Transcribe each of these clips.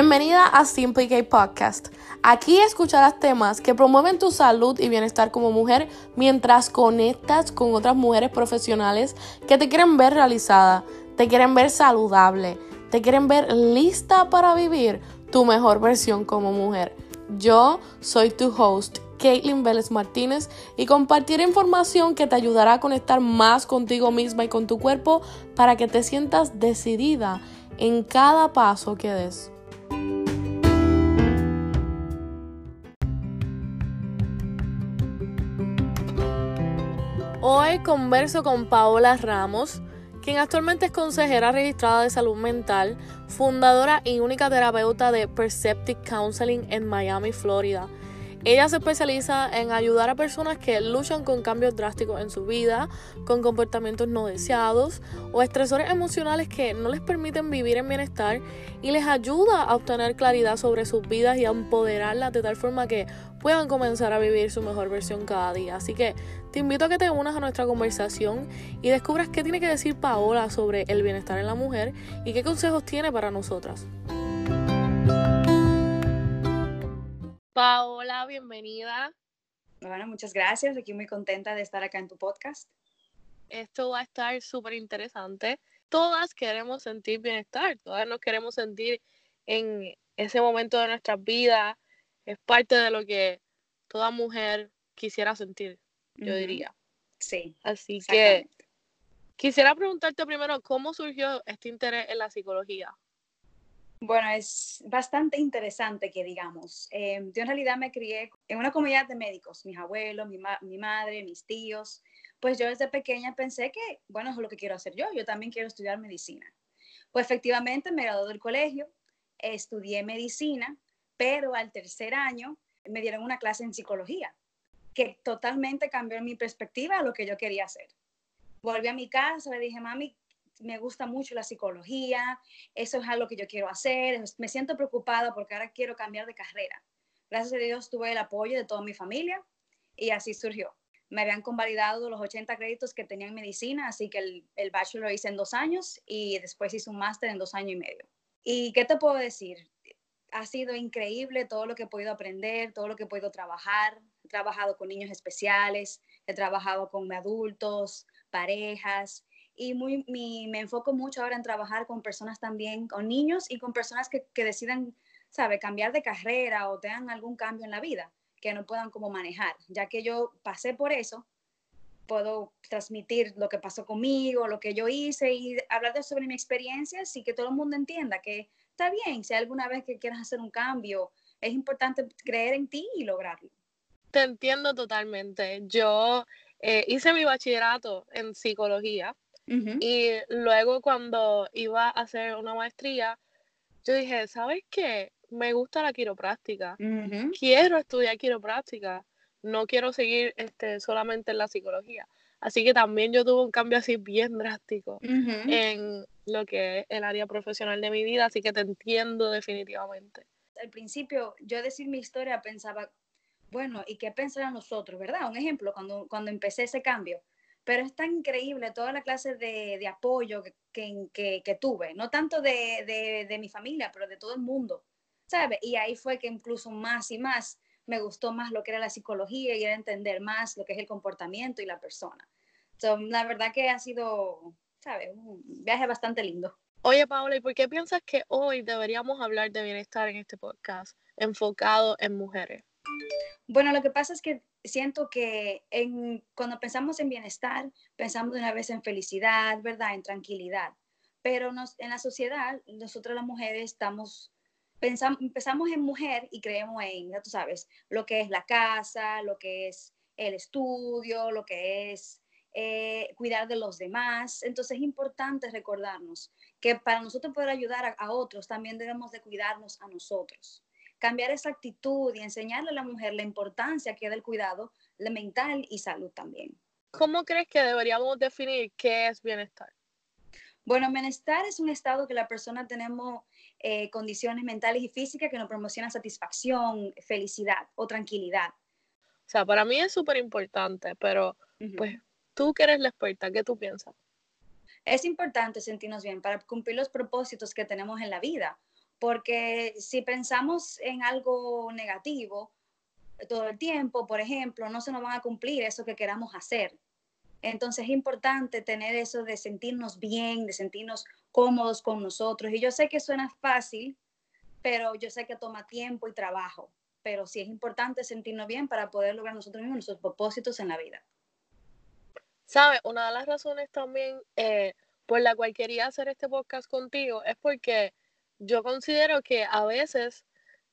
Bienvenida a Simply K Podcast. Aquí escucharás temas que promueven tu salud y bienestar como mujer mientras conectas con otras mujeres profesionales que te quieren ver realizada, te quieren ver saludable, te quieren ver lista para vivir tu mejor versión como mujer. Yo soy tu host, Caitlin Vélez Martínez, y compartiré información que te ayudará a conectar más contigo misma y con tu cuerpo para que te sientas decidida en cada paso que des. Hoy converso con Paola Ramos, quien actualmente es consejera registrada de salud mental, fundadora y única terapeuta de Perceptive Counseling en Miami, Florida. Ella se especializa en ayudar a personas que luchan con cambios drásticos en su vida, con comportamientos no deseados o estresores emocionales que no les permiten vivir en bienestar y les ayuda a obtener claridad sobre sus vidas y a empoderarlas de tal forma que puedan comenzar a vivir su mejor versión cada día. Así que te invito a que te unas a nuestra conversación y descubras qué tiene que decir Paola sobre el bienestar en la mujer y qué consejos tiene para nosotras. Paola, bienvenida. Bueno, muchas gracias. Aquí muy contenta de estar acá en tu podcast. Esto va a estar súper interesante. Todas queremos sentir bienestar, todas nos queremos sentir en ese momento de nuestras vidas. Es parte de lo que toda mujer quisiera sentir, yo diría. Sí. Así que quisiera preguntarte primero, ¿cómo surgió este interés en la psicología? Bueno, es bastante interesante que digamos. Eh, yo en realidad me crié en una comunidad de médicos, mis abuelos, mi, mi, madre, mis tíos. Pues yo desde pequeña pensé que, bueno, es lo que quiero hacer yo. Yo también quiero estudiar medicina. Pues efectivamente me gradué del colegio, estudié medicina, pero al tercer año me dieron una clase en psicología que totalmente cambió mi perspectiva a lo que yo quería hacer. Volví a mi casa, le dije, mami, me gusta mucho la psicología, eso es algo que yo quiero hacer, me siento preocupada porque ahora quiero cambiar de carrera. Gracias a Dios tuve el apoyo de toda mi familia y así surgió. Me habían convalidado los 80 créditos que tenía en medicina, así que el, el bachelor lo hice en dos años y después hice un máster en dos años y medio. ¿Y qué te puedo decir? Ha sido increíble todo lo que he podido aprender, todo lo que he podido trabajar. He trabajado con niños especiales, he trabajado con adultos, parejas, y muy, me enfoco mucho ahora en trabajar con personas también, con niños y con personas que, que decidan, sabe, cambiar de carrera o tengan algún cambio en la vida que no puedan como manejar, ya que yo pasé por eso, puedo transmitir lo que pasó conmigo, lo que yo hice y hablar de sobre mi experiencia, y que todo el mundo entienda que está bien, si alguna vez que quieras hacer un cambio, es importante creer en ti y lograrlo. Te entiendo totalmente. Yo eh, hice mi bachillerato en psicología y luego cuando iba a hacer una maestría, yo dije, ¿sabes qué? Me gusta la quiropráctica. Quiero estudiar quiropráctica. No quiero seguir este, solamente en la psicología. Así que también yo tuve un cambio así bien drástico en lo que es el área profesional de mi vida, así que te entiendo definitivamente. Al principio, yo decir mi historia pensaba, bueno, ¿y qué pensarán nosotros, verdad? Un ejemplo, cuando, cuando empecé ese cambio, pero es tan increíble toda la clase de, de apoyo que, que, que, tuve, no tanto de, de, de, mi familia, pero de todo el mundo, ¿sabes? Y ahí fue que incluso más y más me gustó más lo que era la psicología y era entender más lo que es el comportamiento y la persona. So, la verdad que ha sido, ¿sabes? Un viaje bastante lindo. Oye, Paola, ¿y por qué piensas que hoy deberíamos hablar de bienestar en este podcast enfocado en mujeres? Bueno, lo que pasa es que siento que en, cuando pensamos en bienestar, pensamos de una vez en felicidad, ¿verdad? En tranquilidad. Pero en la sociedad, nosotros las mujeres estamos, pensamos, empezamos en mujer y creemos en, ya tú sabes, lo que es la casa, lo que es el estudio, lo que es eh, cuidar de los demás. Entonces es importante recordarnos que para nosotros poder ayudar a, a otros, también debemos de cuidarnos a nosotros cambiar esa actitud y enseñarle a la mujer la importancia que es del cuidado mental y salud también. ¿Cómo crees que deberíamos definir qué es bienestar? Bueno, bienestar es un estado que la persona tenemos eh, condiciones mentales y físicas que nos promocionan satisfacción, felicidad o tranquilidad. O sea, para mí es súper importante, pero pues tú que eres la experta, ¿qué tú piensas? Es importante sentirnos bien para cumplir los propósitos que tenemos en la vida porque si pensamos en algo negativo todo el tiempo, por ejemplo, no se nos van a cumplir eso que queramos hacer. Entonces es importante tener eso de sentirnos bien, de sentirnos cómodos con nosotros. Y yo sé que suena fácil, pero yo sé que toma tiempo y trabajo. Pero sí es importante sentirnos bien para poder lograr nosotros mismos nuestros propósitos en la vida. ¿Sabes? Una de las razones también eh, por la cual quería hacer este podcast contigo es porque yo considero que a veces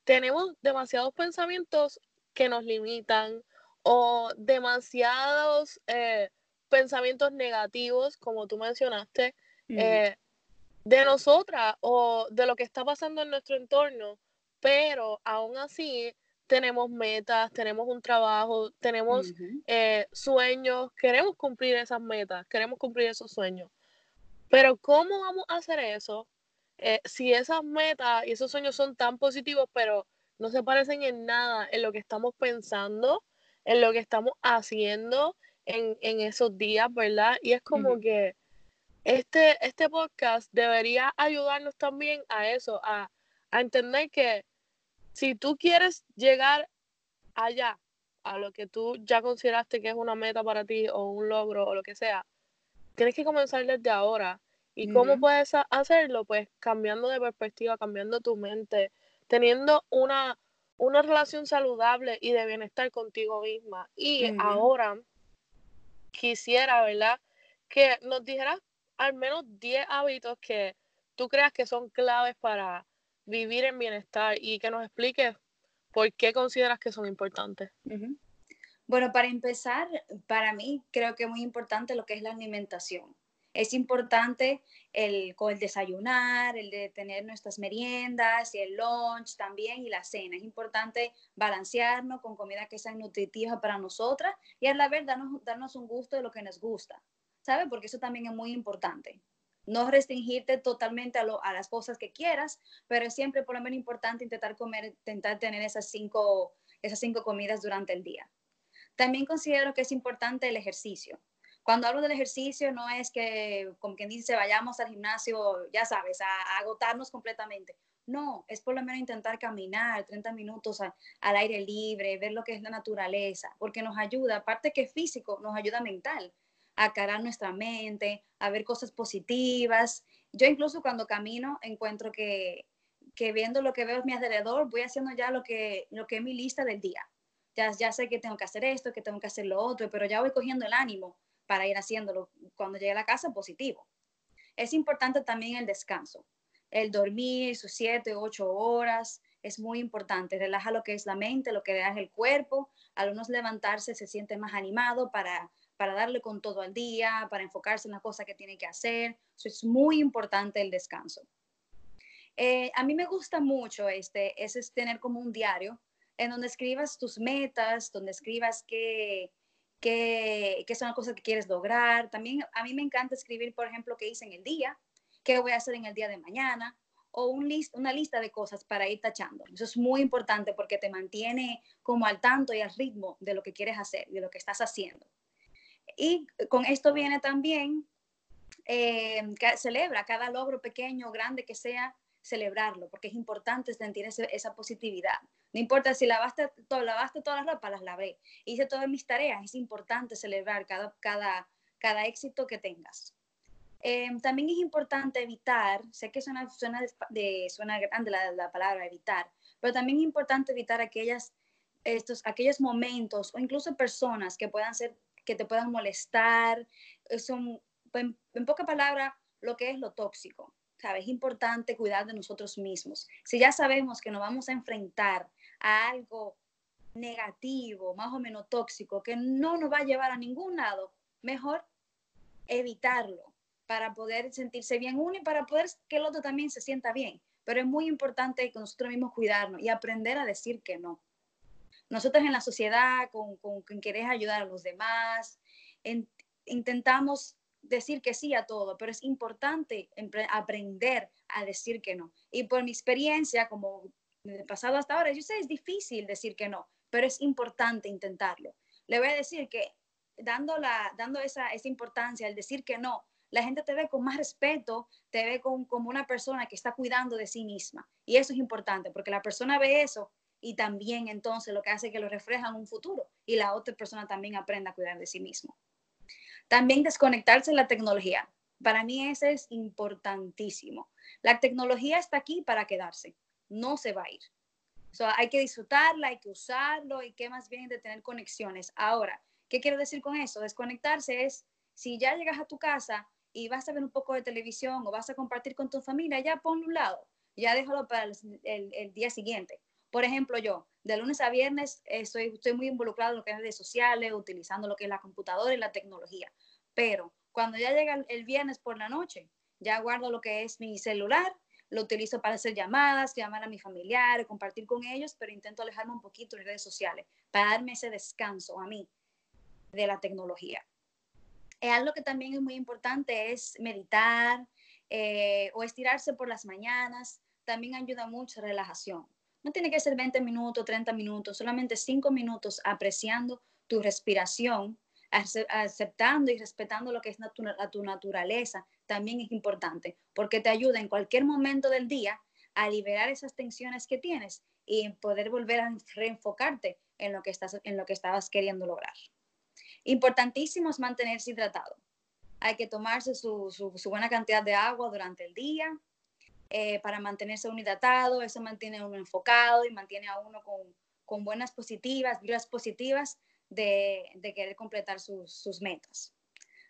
tenemos demasiados pensamientos que nos limitan o demasiados eh, pensamientos negativos, como tú mencionaste, eh, de nosotras o de lo que está pasando en nuestro entorno, pero aún así tenemos metas, tenemos un trabajo, tenemos eh, sueños, queremos cumplir esas metas, queremos cumplir esos sueños. Pero ¿cómo vamos a hacer eso eh, si esas metas y esos sueños son tan positivos, pero no se parecen en nada en lo que estamos pensando, en lo que estamos haciendo en, esos días, ¿verdad? Y es como que este, este podcast debería ayudarnos también a eso, a, a entender que si tú quieres llegar allá, a lo que tú ya consideraste que es una meta para ti o un logro o lo que sea, tienes que comenzar desde ahora. ¿Y cómo puedes hacerlo? Pues cambiando de perspectiva, cambiando tu mente, teniendo una, una relación saludable y de bienestar contigo misma. Y ahora quisiera, ¿verdad? Que nos dijeras al menos 10 hábitos que tú creas que son claves para vivir en bienestar y que nos expliques por qué consideras que son importantes. Bueno, para empezar, para mí creo que es muy importante lo que es la alimentación. Es importante el, el desayunar, el de tener nuestras meriendas y el lunch también y la cena. Es importante balancearnos con comida que sea nutritiva para nosotras y a la vez darnos, darnos un gusto de lo que nos gusta, ¿sabe? Porque eso también es muy importante no restringirte totalmente a, las cosas que quieras, pero es siempre por lo menos importante intentar comer, intentar tener esas cinco, esas cinco comidas durante el día. También considero que es importante el ejercicio. Cuando hablo del ejercicio no es que, como quien dice, vayamos al gimnasio, ya sabes, a, agotarnos completamente. No, es por lo menos intentar caminar 30 minutos al aire libre, ver lo que es la naturaleza, porque nos ayuda, aparte que físico, nos ayuda mental a cargar nuestra mente, a ver cosas positivas. Yo incluso cuando camino encuentro que, que viendo lo que veo a mi alrededor, voy haciendo ya lo que, lo que es mi lista del día. Ya, ya sé que tengo que hacer esto, que tengo que hacer lo otro, pero ya voy cogiendo el ánimo para ir haciéndolo cuando llegue a la casa positivo. Es importante también el descanso, el dormir sus siete, ocho horas, es muy importante. Relaja lo que es la mente, lo que relaja el cuerpo. Al unos levantarse se siente más animado para para darle con todo al día, para enfocarse en la cosa que tiene que hacer. Es muy importante el descanso. Eh, a mí me gusta mucho este, ese es tener como un diario en donde escribas tus metas, donde escribas qué, qué, qué son las cosas que quieres lograr. También a mí me encanta escribir, por ejemplo, qué hice en el día, qué voy a hacer en el día de mañana, o list, una lista de cosas para ir tachando. Eso es muy importante porque te mantiene como al tanto y al ritmo de lo que quieres hacer, de lo que estás haciendo. Y con esto viene también, eh, celebra cada logro pequeño o grande que sea, celebrarlo, porque es importante sentir esa positividad. No importa si lavaste, todo, lavaste todas las ropas, las lavé. Hice todas mis tareas, es importante celebrar cada, cada, cada éxito que tengas. Eh, también es importante evitar, sé que suena, suena, de, suena grande la, la, palabra evitar, pero también es importante evitar aquellas, estos, aquellos momentos o incluso personas que puedan ser que te puedan molestar. Son, en, en poca palabra, lo que es lo tóxico. ¿Sabes? Es importante cuidar de nosotros mismos. Si ya sabemos que nos vamos a enfrentar a algo negativo, más o menos tóxico, que no nos va a llevar a ningún lado, mejor evitarlo para poder sentirse bien uno y para poder que el otro también se sienta bien. Pero es muy importante que nosotros mismos cuidarnos y aprender a decir que no nosotros en la sociedad, con, con, querer ayudar a los demás, intentamos decir que sí a todo, pero es importante aprender a decir que no. Y por mi experiencia, como pasado hasta ahora, yo sé, es difícil decir que no, pero es importante intentarlo. Le voy a decir que dando, la, dando esa, esa importancia, al decir que no, la gente te ve con más respeto, te ve como una persona que está cuidando de sí misma. Y eso es importante, porque la persona ve eso y también entonces lo que hace es que lo refleja en un futuro y la otra persona también aprenda a cuidar de sí mismo. También desconectarse de la tecnología. Para mí ese es importantísimo. La tecnología está aquí para quedarse, no se va a ir. hay que disfrutarla, hay que usarlo y qué más bien de tener conexiones. Ahora, ¿qué quiero decir con eso? Desconectarse es, si ya llegas a tu casa y vas a ver un poco de televisión o vas a compartir con tu familia, ya ponlo un lado, ya déjalo para el día siguiente. Por ejemplo, yo, de lunes a viernes, estoy, estoy muy involucrado en lo que es redes sociales, utilizando lo que es la computadora y la tecnología. Pero cuando ya llega el, viernes por la noche, ya guardo lo que es mi celular, lo utilizo para hacer llamadas, llamar a mi familiar, compartir con ellos, pero intento alejarme un poquito de redes sociales para darme ese descanso a mí de la tecnología. Eh, algo que también es muy importante es meditar eh, o estirarse por las mañanas. También ayuda mucho a relajación. No tiene que ser 20 minutos, 30 minutos, solamente 5 minutos apreciando tu respiración, aceptando y respetando lo que es a tu naturaleza, también es importante, porque te ayuda en cualquier momento del día a liberar esas tensiones que tienes y poder volver a reenfocarte en lo que, estás, en lo que estabas queriendo lograr. Importantísimo es mantenerse hidratado. Hay que tomarse su, su buena cantidad de agua durante el día, eh, para mantenerse uno eso mantiene a uno enfocado y mantiene a uno con, con buenas positivas, vibras positivas de, de querer completar sus, sus, metas.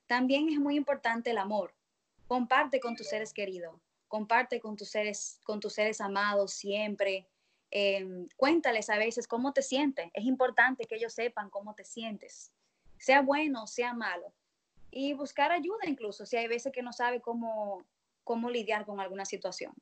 También es muy importante el amor. Comparte con tus seres queridos, comparte con tus seres, con tus seres amados siempre. Eh, cuéntales a veces cómo te sientes. Es importante que ellos sepan cómo te sientes, sea bueno sea malo. Y buscar ayuda incluso, si hay veces que no sabe cómo, cómo lidiar con alguna situación.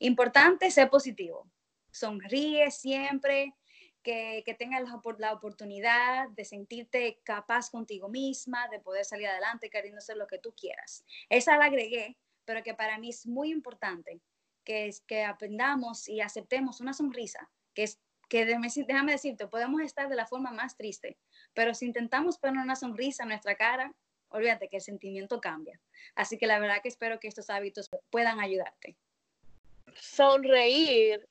Importante ser positivo. Sonríe siempre, que, que tengas la, la, oportunidad de sentirte capaz contigo misma, de poder salir adelante queriendo hacer lo que tú quieras. Esa la agregué, pero que para mí es muy importante que, que aprendamos y aceptemos una sonrisa, que es que déjame decirte, podemos estar de la forma más triste, pero si intentamos poner una sonrisa en nuestra cara, olvídate que el sentimiento cambia. Así que la verdad que espero que estos hábitos puedan ayudarte. Sonreír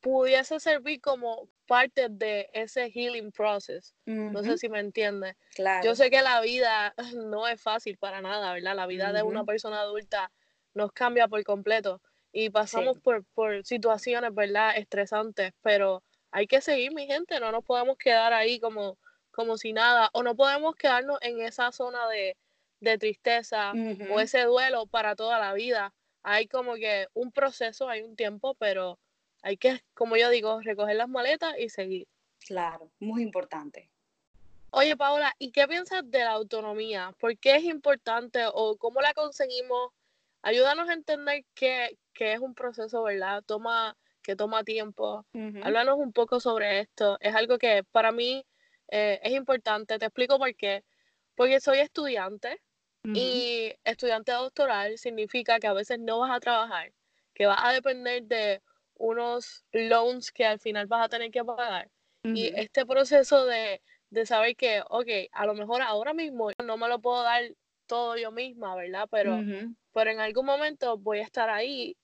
pudiese servir como parte de ese healing process. No sé si me entiendes. Yo sé que la vida no es fácil para nada, ¿verdad? La vida de una persona adulta nos cambia por completo y pasamos por, por situaciones, ¿verdad? Estresantes, pero hay que seguir, mi gente, no nos podemos quedar ahí como como si nada, o no podemos quedarnos en esa zona de, tristeza o ese duelo para toda la vida. Hay como que un proceso, hay un tiempo, pero hay que, como yo digo, recoger las maletas y seguir. Claro, muy importante. Oye, Paola, ¿y qué piensas de la autonomía? ¿Por qué es importante o cómo la conseguimos? Ayúdanos a entender que, es un proceso, ¿verdad? Toma, que toma tiempo. Háblanos un poco sobre esto. Es algo que para mí eh, es importante. Te explico por qué. Porque soy estudiante y estudiante doctoral significa que a veces no vas a trabajar, que vas a depender de unos loans que al final vas a tener que pagar. Y este proceso de, de saber que, ok, a lo mejor ahora mismo no me lo puedo dar todo yo misma, ¿verdad? Pero, pero en algún momento voy a estar ahí.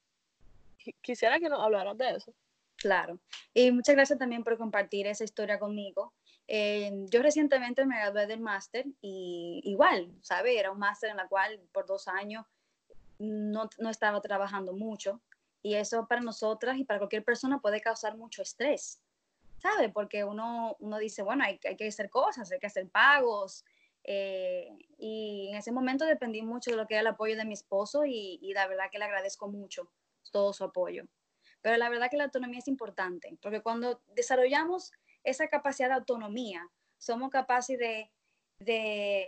Quisiera que nos hablaras de eso. Claro. Y muchas gracias también por compartir esa historia conmigo. Yo recientemente me gradué del máster y igual, ¿sabe? Era un máster en la cual por dos años no, no, estaba trabajando mucho y eso para nosotras y para cualquier persona puede causar mucho estrés, ¿sabe? Porque uno, uno dice, bueno, hay, hay que hacer cosas, hay que hacer pagos. Eh, y en ese momento dependí mucho de lo que era el apoyo de mi esposo y, y la verdad que le agradezco mucho todo su apoyo. Pero la verdad que la autonomía es importante, porque cuando desarrollamos esa capacidad de autonomía, somos capaces de,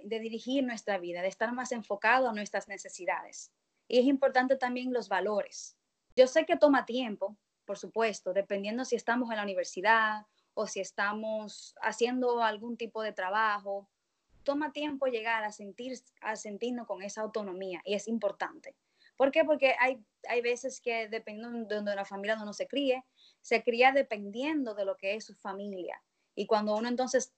dirigir nuestra vida, de estar más enfocados a nuestras necesidades. Y es importante también los valores. Yo sé que toma tiempo, por supuesto, dependiendo si estamos en la universidad o si estamos haciendo algún tipo de trabajo. Toma tiempo llegar a, sentir, a sentirnos con esa autonomía y es importante. ¿Por qué? Porque hay, hay veces que dependiendo de donde la familia donde uno se críe, se cría dependiendo de lo que es su familia. Y cuando uno entonces,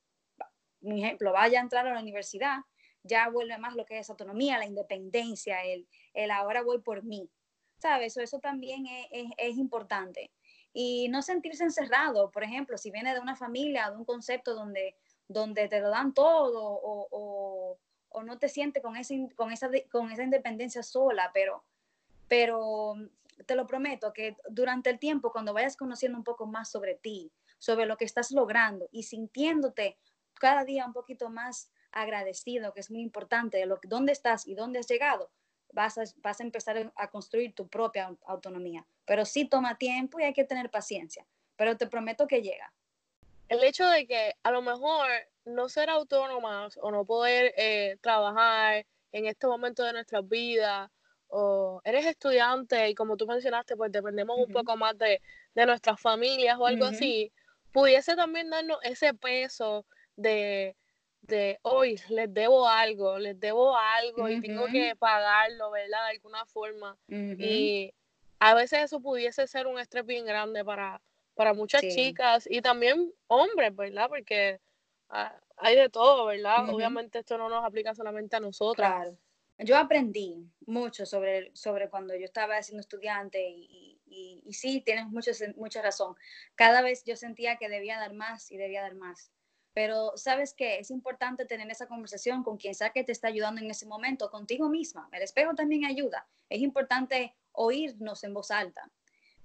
un ejemplo, vaya a entrar a la universidad, ya vuelve más lo que es autonomía, la independencia, el, el ahora voy por mí, ¿sabes? Eso, eso también es, es, importante. Y no sentirse encerrado, por ejemplo, si viene de una familia, de un concepto donde, donde te lo dan todo o, o, o no te sientes con, ese, con, esa, con esa independencia sola, pero, pero te lo prometo que durante el tiempo, cuando vayas conociendo un poco más sobre ti, sobre lo que estás logrando y sintiéndote cada día un poquito más agradecido, que es muy importante, de lo, dónde estás y dónde has llegado, vas a, vas a empezar a construir tu propia autonomía. Pero sí toma tiempo y hay que tener paciencia, pero te prometo que llega. El hecho de que a lo mejor no ser autónomas o no poder eh, trabajar en este momento de nuestras vidas, o eres estudiante y como tú mencionaste, pues dependemos un poco más de, de, nuestras familias o algo así, pudiese también darnos ese peso de, de hoy les debo algo, les debo algo y tengo que pagarlo, ¿verdad? De alguna forma. Y a veces eso pudiese ser un estrés bien grande para, para muchas chicas y también hombres, ¿verdad? Porque ah, hay de todo, ¿verdad? Obviamente esto no nos aplica solamente a nosotras. Claro. Yo aprendí mucho sobre, sobre cuando yo estaba siendo estudiante y, y, sí, tienes mucho, mucha razón. Cada vez yo sentía que debía dar más y debía dar más pero sabes que es importante tener esa conversación con quien sea que te está ayudando en ese momento, contigo misma. El espejo también ayuda. Es importante oírnos en voz alta.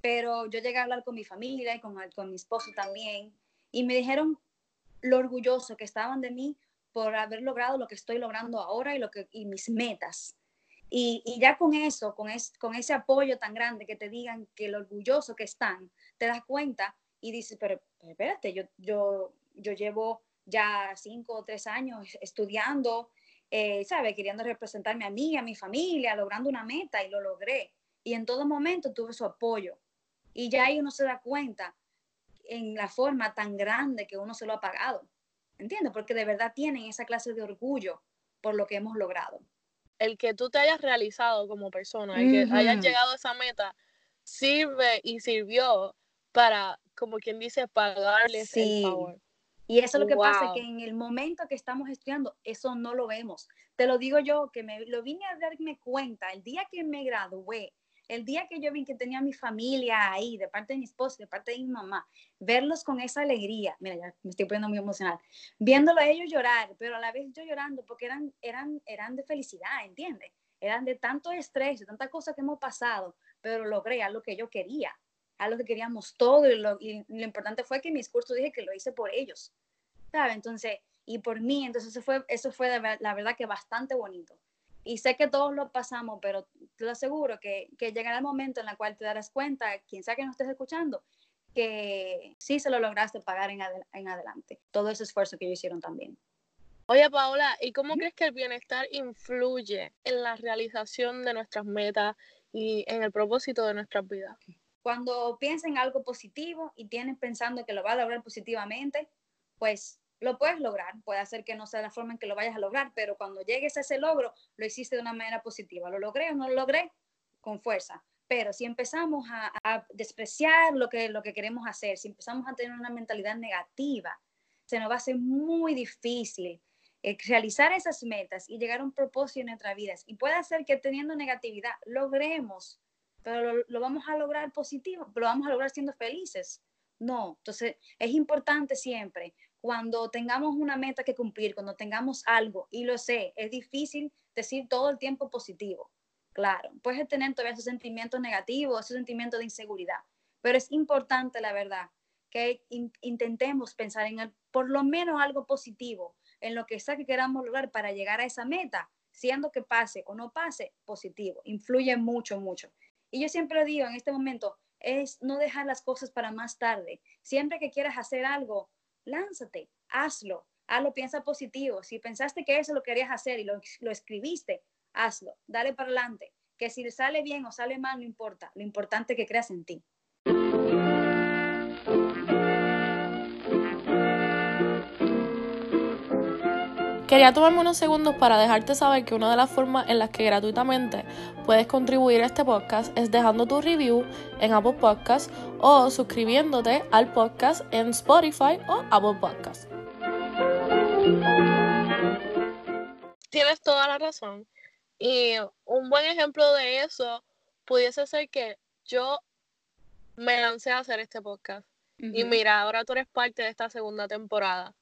Pero yo llegué a hablar con mi familia y con, con mi esposo también y me dijeron lo orgulloso que estaban de mí por haber logrado lo que estoy logrando ahora y, lo que, y mis metas. Y, y, ya con eso, con, es, con ese apoyo tan grande que te digan que lo orgulloso que están, te das cuenta y dices, pero, pero espérate, yo, yo, yo llevo ya cinco o tres años estudiando, eh, ¿sabe? Queriendo representarme a mí, a mi familia, logrando una meta y lo logré. Y en todo momento tuve su apoyo. Y ya ahí uno se da cuenta en la forma tan grande que uno se lo ha pagado. ¿Entiendes? Porque de verdad tienen esa clase de orgullo por lo que hemos logrado. El que tú te hayas realizado como persona, el que hayas llegado a esa meta, sirve y sirvió para, como quien dice, pagarles el favor. Y eso es lo que pasa, que en el momento que estamos estudiando, eso no lo vemos. Te lo digo yo, que me lo vine a darme cuenta el día que me gradué, el día que yo vi que tenía mi familia ahí, de parte de mi esposo, de parte de mi mamá, verlos con esa alegría, mira, ya me estoy poniendo muy emocional, viéndolo a ellos llorar, pero a la vez yo llorando, porque eran, eran, eran de felicidad, ¿entiendes? Eran de tanto estrés, de tanta cosa que hemos pasado, pero logré a lo que yo quería a lo que queríamos todo y lo, importante fue que mis cursos dije que lo hice por ellos, ¿sabes? Entonces, y por mí, entonces eso fue, eso fue la verdad que bastante bonito. Y sé que todos lo pasamos, pero te lo aseguro que, que llegará el momento en el cual te darás cuenta, quien sea que no estés escuchando, que sí se lo lograste pagar en, en adelante. Todo ese esfuerzo que ellos hicieron también. Oye, Paola, ¿y cómo crees que el bienestar influye en la realización de nuestras metas y en el propósito de nuestras vidas? Cuando piensas en algo positivo y tienes pensando que lo va a lograr positivamente, pues lo puedes lograr. Puede ser que no sea la forma en que lo vayas a lograr, pero cuando llegues a ese logro, lo hiciste de una manera positiva. ¿Lo logré o no lo logré? Con fuerza. Pero si empezamos a, despreciar lo que, lo que queremos hacer, si empezamos a tener una mentalidad negativa, se nos va a hacer muy difícil eh, realizar esas metas y llegar a un propósito en nuestras vidas. Y puede ser que teniendo negatividad logremos pero lo, vamos a lograr positivo, lo vamos a lograr siendo felices. No, entonces es importante siempre, cuando tengamos una meta que cumplir, cuando tengamos algo, y lo sé, es difícil decir todo el tiempo positivo. Claro, puedes tener todavía esos sentimientos negativos, esos sentimientos de inseguridad, pero es importante, la verdad, que intentemos pensar en el, por lo menos algo positivo, en lo que sea que queramos lograr para llegar a esa meta, siendo que pase o no pase, positivo, influye mucho, mucho. Y yo siempre digo en este momento, es no dejar las cosas para más tarde. Siempre que quieras hacer algo, lánzate, hazlo, hazlo, piensa positivo. Si pensaste que eso lo querías hacer y lo, lo escribiste, hazlo, dale para adelante. Que si sale bien o sale mal, no importa. Lo importante es que creas en ti. Quería tomarme unos segundos para dejarte saber que una de las formas en las que gratuitamente puedes contribuir a este podcast es dejando tu review en Apple Podcasts o suscribiéndote al podcast en Spotify o Apple Podcasts. tienes toda la razón. Y un buen ejemplo de eso pudiese ser que yo me lancé a hacer este podcast. Y mira, ahora tú eres parte de esta segunda temporada.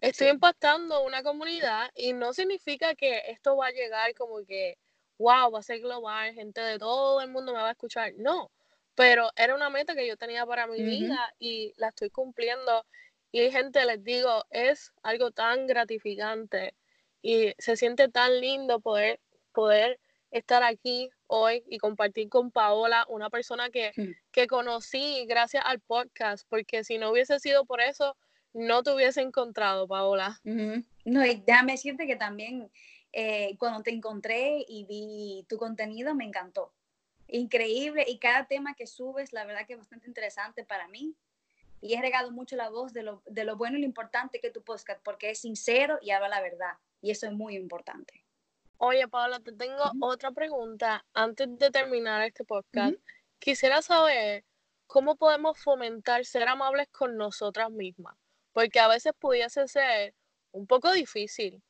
Estoy impactando una comunidad y no significa que esto va a llegar como que, wow, va a ser global, gente de todo el mundo me va a escuchar. No, pero era una meta que yo tenía para mi vida y la estoy cumpliendo. Y gente, les digo, es algo tan gratificante y se siente tan lindo poder, poder estar aquí hoy y compartir con Paola, una persona que, que conocí gracias al podcast, porque si no hubiese sido por eso, no te hubiese encontrado, Paola. No, y déjame decirte que también eh, cuando te encontré y vi tu contenido, me encantó. Increíble, y cada tema que subes, la verdad que es bastante interesante para mí. Y he regado mucho la voz de lo, de lo bueno y lo importante que tu podcast, porque es sincero y habla la verdad. Y eso es muy importante. Oye, Paola, te tengo otra pregunta antes de terminar este podcast. Quisiera saber cómo podemos fomentar ser amables con nosotras mismas, porque a veces pudiese ser un poco difícil.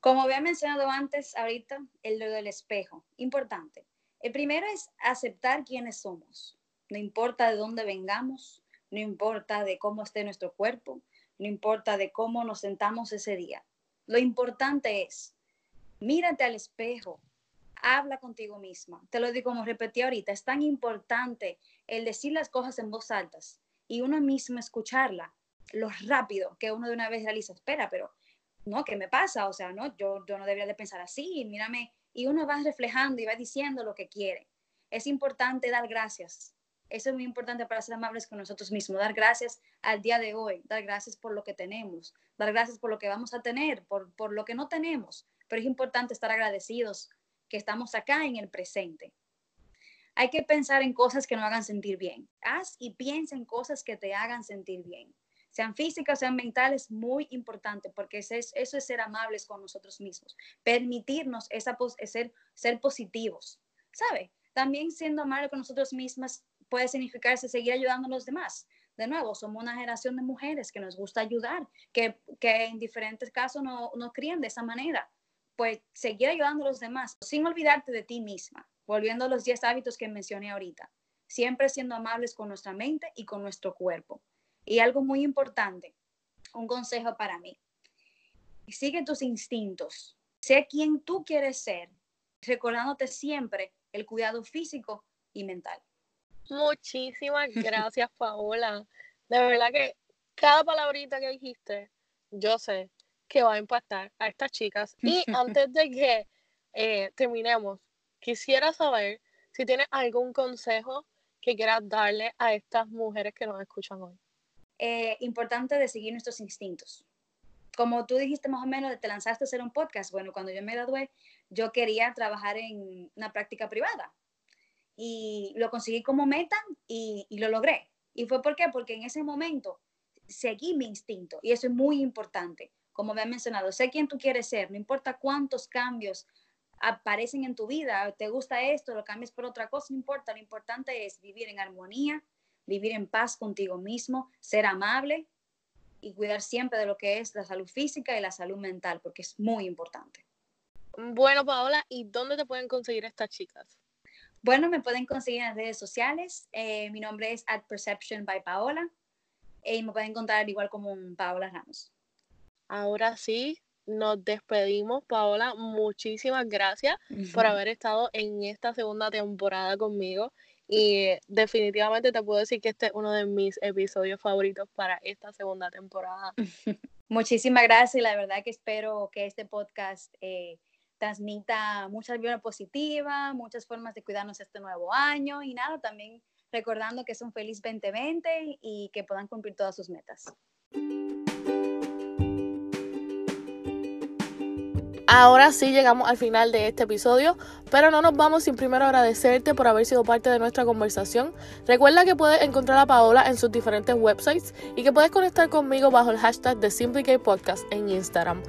Como había mencionado antes, ahorita, el lo del espejo, importante. El primero es aceptar quiénes somos. No importa de dónde vengamos, no importa de cómo esté nuestro cuerpo, no importa de cómo nos sentamos ese día. Lo importante es mírate al espejo, habla contigo misma. Te lo digo como repetí ahorita, es tan importante el decir las cosas en voz alta y uno mismo escucharla, lo rápido que uno de una vez realiza, espera, pero no, ¿qué me pasa? O sea, no, yo, yo no debería de pensar así, mírame, y uno va reflejando y va diciendo lo que quiere. Es importante dar gracias. Eso es muy importante para ser amables con nosotros mismos, dar gracias al día de hoy, dar gracias por lo que tenemos, dar gracias por lo que vamos a tener, por, por lo que no tenemos, pero es importante estar agradecidos que estamos acá en el presente. Hay que pensar en cosas que nos hagan sentir bien. Haz y piensa en cosas que te hagan sentir bien. Sean físicas, sean mentales, muy importante porque eso es, ser amables con nosotros mismos. Permitirnos esa, ser, ser positivos. ¿Sabe? También siendo amable con nosotros mismas puede significarse seguir ayudando a los demás. De nuevo, somos una generación de mujeres que nos gusta ayudar, que, que en diferentes casos no, nos crían de esa manera pues seguir ayudando a los demás sin olvidarte de ti misma, volviendo a los 10 hábitos que mencioné ahorita, siempre siendo amables con nuestra mente y con nuestro cuerpo. Y algo muy importante, un consejo para mí, sigue tus instintos, sé quien tú quieres ser, recordándote siempre el cuidado físico y mental. Muchísimas gracias, Paola. De verdad que cada palabrita que dijiste, yo sé que va a impactar a estas chicas. Y antes de que eh, terminemos, quisiera saber si tienes algún consejo que quieras darle a estas mujeres que nos escuchan hoy. Eh, importante de seguir nuestros instintos. Como tú dijiste más o menos, te lanzaste a hacer un podcast. Bueno, cuando yo me gradué, yo quería trabajar en una práctica privada. Y lo conseguí como meta y, y lo logré. ¿Y fue por qué? Porque en ese momento seguí mi instinto. Y eso es muy importante como me han mencionado, sé quién tú quieres ser, no importa cuántos cambios aparecen en tu vida, te gusta esto, lo cambias por otra cosa, no importa, lo importante es vivir en armonía, vivir en paz contigo mismo, ser amable y cuidar siempre de lo que es la salud física y la salud mental, porque es muy importante. Bueno, Paola, ¿y dónde te pueden conseguir estas chicas? Bueno, me pueden conseguir en las redes sociales. Eh, mi nombre es At Perception by Paola. Y me pueden encontrar igual como Paola Ramos. Ahora sí, nos despedimos, Paola. Muchísimas gracias por haber estado en esta segunda temporada conmigo. Y definitivamente te puedo decir que este es uno de mis episodios favoritos para esta segunda temporada. Muchísimas gracias y la verdad que espero que este podcast eh, transmita muchas vibras positivas, muchas formas de cuidarnos este nuevo año y nada, también recordando que es un feliz 2020 y que puedan cumplir todas sus metas. Ahora sí llegamos al final de este episodio, pero no nos vamos sin primero agradecerte por haber sido parte de nuestra conversación. Recuerda que puedes encontrar a Paola en sus diferentes websites y que puedes conectar conmigo bajo el hashtag de Simply Podcast en Instagram.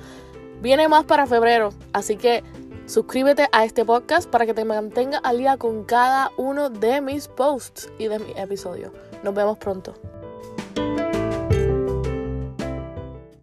Viene más para febrero, así que suscríbete a este podcast para que te mantenga al día con cada uno de mis posts y de mis episodios. Nos vemos pronto.